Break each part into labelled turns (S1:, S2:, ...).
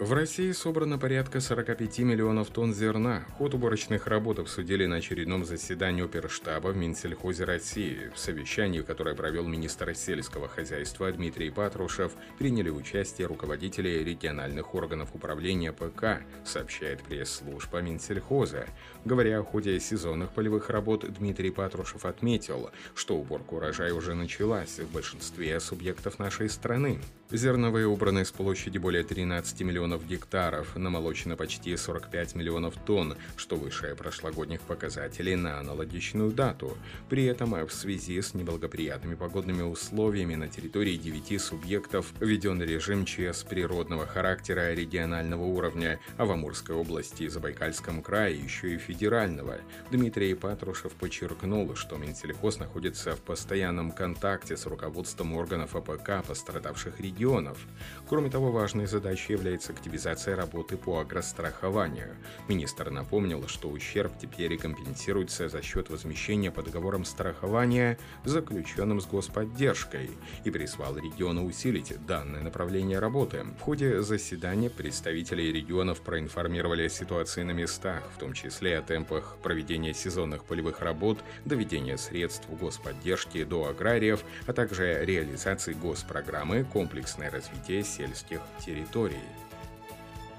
S1: В России собрано порядка 45 миллионов тонн зерна. Ход уборочных работ обсудили на очередном заседании оперштаба в Минсельхозе России. В совещании, которое провел министр сельского хозяйства Дмитрий Патрушев, приняли участие руководители региональных органов управления ПК, сообщает пресс-служба Минсельхоза. Говоря о ходе сезонных полевых работ, Дмитрий Патрушев отметил, что уборка урожая уже началась в большинстве субъектов нашей страны. Зерновые убраны с площади более 13 миллионов гектаров, намолочено почти 45 миллионов тонн, что выше прошлогодних показателей на аналогичную дату. При этом в связи с неблагоприятными погодными условиями на территории 9 субъектов введен режим ЧС природного характера регионального уровня, а в Амурской области и Забайкальском крае еще и федерального. Дмитрий Патрушев подчеркнул, что Минсельхоз находится в постоянном контакте с руководством органов АПК пострадавших регионов. Кроме того, важной задачей является активизация работы по агрострахованию. Министр напомнил, что ущерб теперь компенсируется за счет возмещения по договорам страхования, заключенным с господдержкой, и призвал регионы усилить данное направление работы. В ходе заседания представители регионов проинформировали о ситуации на местах, в том числе о темпах проведения сезонных полевых работ, доведения средств господдержки до аграриев, а также реализации госпрограммы комплекс комплексное развитие сельских территорий.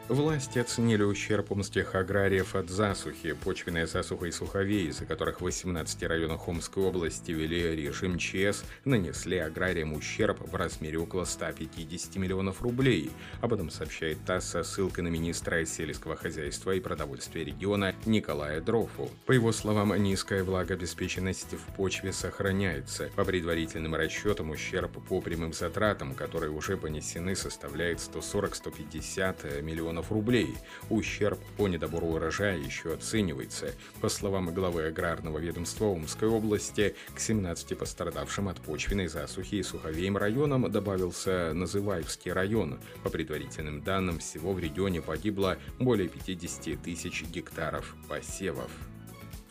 S1: Власти оценили ущерб омских аграриев от засухи, почвенная засуха и суховей, из-за которых в 18 районах Омской области ввели режим ЧС, нанесли аграриям ущерб в размере около 150 миллионов рублей. Об этом сообщает ТАСС со ссылкой на министра сельского хозяйства и продовольствия региона Николая Дрофу. По его словам, низкая влагообеспеченность в почве сохраняется. По предварительным расчетам, ущерб по прямым затратам, которые уже понесены, составляет 140-150 миллионов миллионов рублей. Ущерб по недобору урожая еще оценивается. По словам главы аграрного ведомства Омской области, к 17 пострадавшим от почвенной засухи и суховеем районам добавился Называевский район. По предварительным данным, всего в регионе погибло более 50 тысяч гектаров посевов.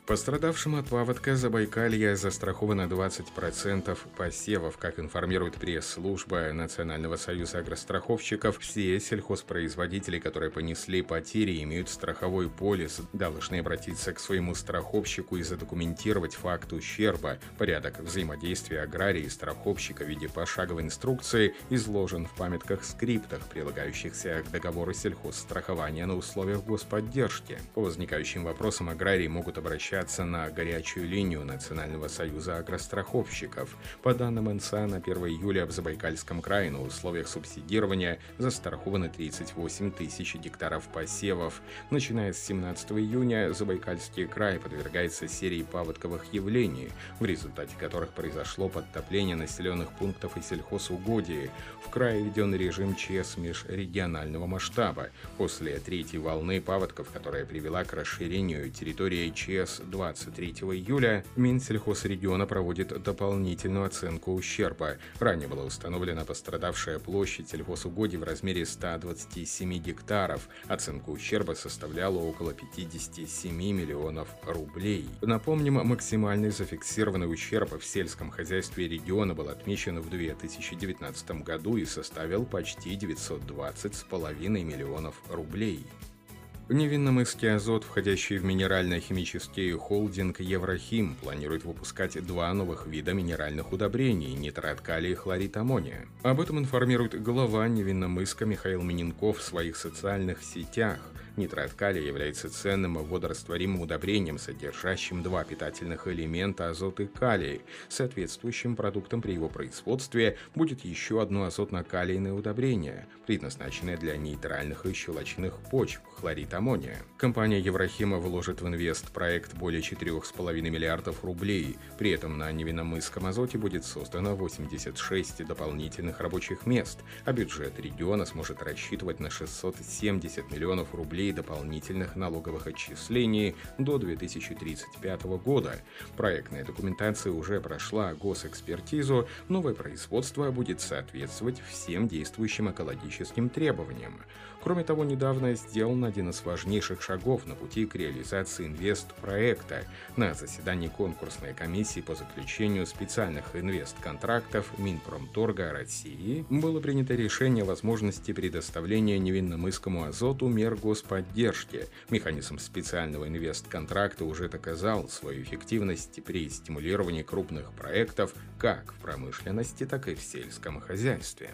S1: Пострадавшим от паводка Забайкалья застраховано 20% посевов, как информирует пресс-служба Национального союза агростраховщиков. Все сельхозпроизводители, которые понесли потери, имеют страховой полис, должны обратиться к своему страховщику и задокументировать факт ущерба. Порядок взаимодействия аграрии и страховщика в виде пошаговой инструкции изложен в памятках-скриптах, прилагающихся к договору сельхозстрахования на условиях господдержки. По возникающим вопросам аграрии могут обращаться обращаться на горячую линию Национального союза агростраховщиков. По данным НСА, на 1 июля в Забайкальском крае на условиях субсидирования застрахованы 38 тысяч гектаров посевов. Начиная с 17 июня Забайкальский край подвергается серии паводковых явлений, в результате которых произошло подтопление населенных пунктов и сельхозугодий. В крае введен режим ЧС межрегионального масштаба. После третьей волны паводков, которая привела к расширению территории ЧС 23 июля Минсельхозрегиона проводит дополнительную оценку ущерба. Ранее была установлена пострадавшая площадь сельхозугодий в размере 127 гектаров. Оценка ущерба составляла около 57 миллионов рублей. Напомним, максимальный зафиксированный ущерб в сельском хозяйстве региона был отмечен в 2019 году и составил почти 920,5 миллионов рублей. Невинномысский азот, входящий в минерально-химический холдинг Еврохим, планирует выпускать два новых вида минеральных удобрений – нитрат калия и хлорид аммония. Об этом информирует глава Невинномыска Михаил Миненков в своих социальных сетях – Нитрат калия является ценным водорастворимым удобрением, содержащим два питательных элемента азот и калий. Соответствующим продуктом при его производстве будет еще одно азотно-калийное удобрение, предназначенное для нейтральных и щелочных почв – хлорид аммония. Компания Еврохима вложит в инвест-проект более 4,5 миллиардов рублей. При этом на Невиномысском азоте будет создано 86 дополнительных рабочих мест, а бюджет региона сможет рассчитывать на 670 миллионов рублей рублей дополнительных налоговых отчислений до 2035 года. Проектная документация уже прошла госэкспертизу, новое производство будет соответствовать всем действующим экологическим требованиям. Кроме того, недавно сделан один из важнейших шагов на пути к реализации инвест-проекта. На заседании конкурсной комиссии по заключению специальных инвест-контрактов Минпромторга России было принято решение о возможности предоставления невинномысскому азоту мер господдержки. Механизм специального инвест-контракта уже доказал свою эффективность при стимулировании крупных проектов как в промышленности, так и в сельском хозяйстве.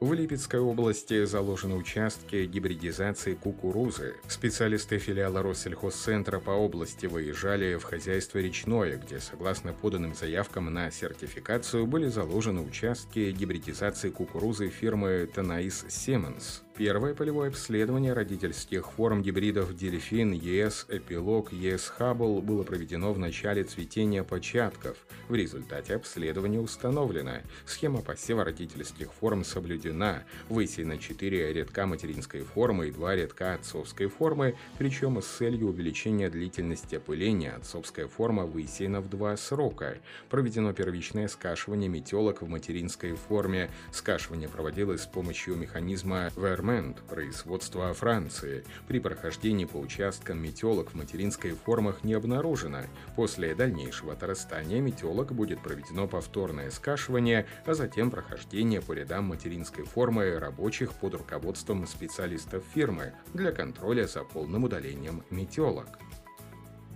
S1: В Липецкой области заложены участки гибридизации кукурузы. Специалисты филиала Россельхозцентра по области выезжали в хозяйство речное, где, согласно поданным заявкам на сертификацию, были заложены участки гибридизации кукурузы фирмы Танаис Семенс. Первое полевое обследование родительских форм гибридов «Дельфин», ЕС, «Эпилог», ЕС «Хаббл» было проведено в начале цветения початков. В результате обследования установлено, схема посева родительских форм соблюдена, высеяно 4 рядка материнской формы и 2 рядка отцовской формы, причем с целью увеличения длительности опыления отцовская форма высеяна в два срока. Проведено первичное скашивание метелок в материнской форме. Скашивание проводилось с помощью механизма ВРМ Фермент производства Франции. При прохождении по участкам метелок в материнской формах не обнаружено. После дальнейшего отрастания метелок будет проведено повторное скашивание, а затем прохождение по рядам материнской формы рабочих под руководством специалистов фирмы для контроля за полным удалением метелок.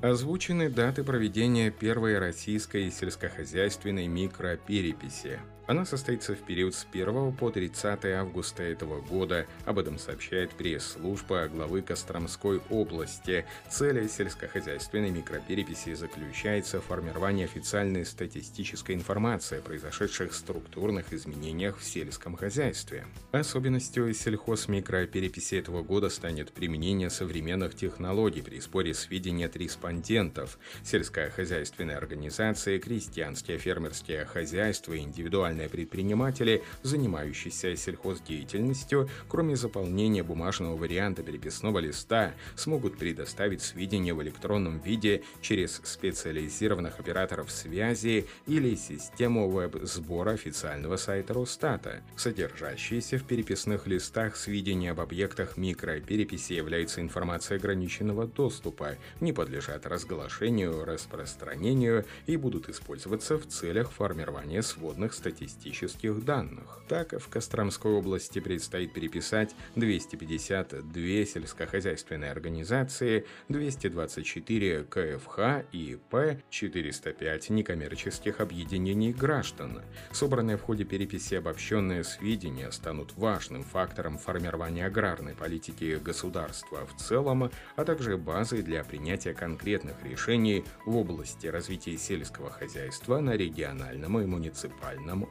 S1: Озвучены даты проведения первой российской сельскохозяйственной микропереписи. Она состоится в период с 1 по 30 августа этого года. Об этом сообщает пресс-служба главы Костромской области. Цель сельскохозяйственной микропереписи заключается в формировании официальной статистической информации о произошедших структурных изменениях в сельском хозяйстве. Особенностью сельхозмикропереписи этого года станет применение современных технологий при сборе сведений от респондентов. Сельская хозяйственная организация, крестьянские фермерские хозяйства, индивидуальные индивидуальные предприниматели, занимающиеся сельхоздеятельностью, кроме заполнения бумажного варианта переписного листа, смогут предоставить сведения в электронном виде через специализированных операторов связи или систему веб-сбора официального сайта Росстата. Содержащиеся в переписных листах сведения об объектах микропереписи являются информацией ограниченного доступа, не подлежат разглашению, распространению и будут использоваться в целях формирования сводных статистических статистических данных. Так, в Костромской области предстоит переписать 252 сельскохозяйственные организации, 224 КФХ и П, 405 некоммерческих объединений граждан. Собранные в ходе переписи обобщенные сведения станут важным фактором формирования аграрной политики государства в целом, а также базой для принятия конкретных решений в области развития сельского хозяйства на региональном и муниципальном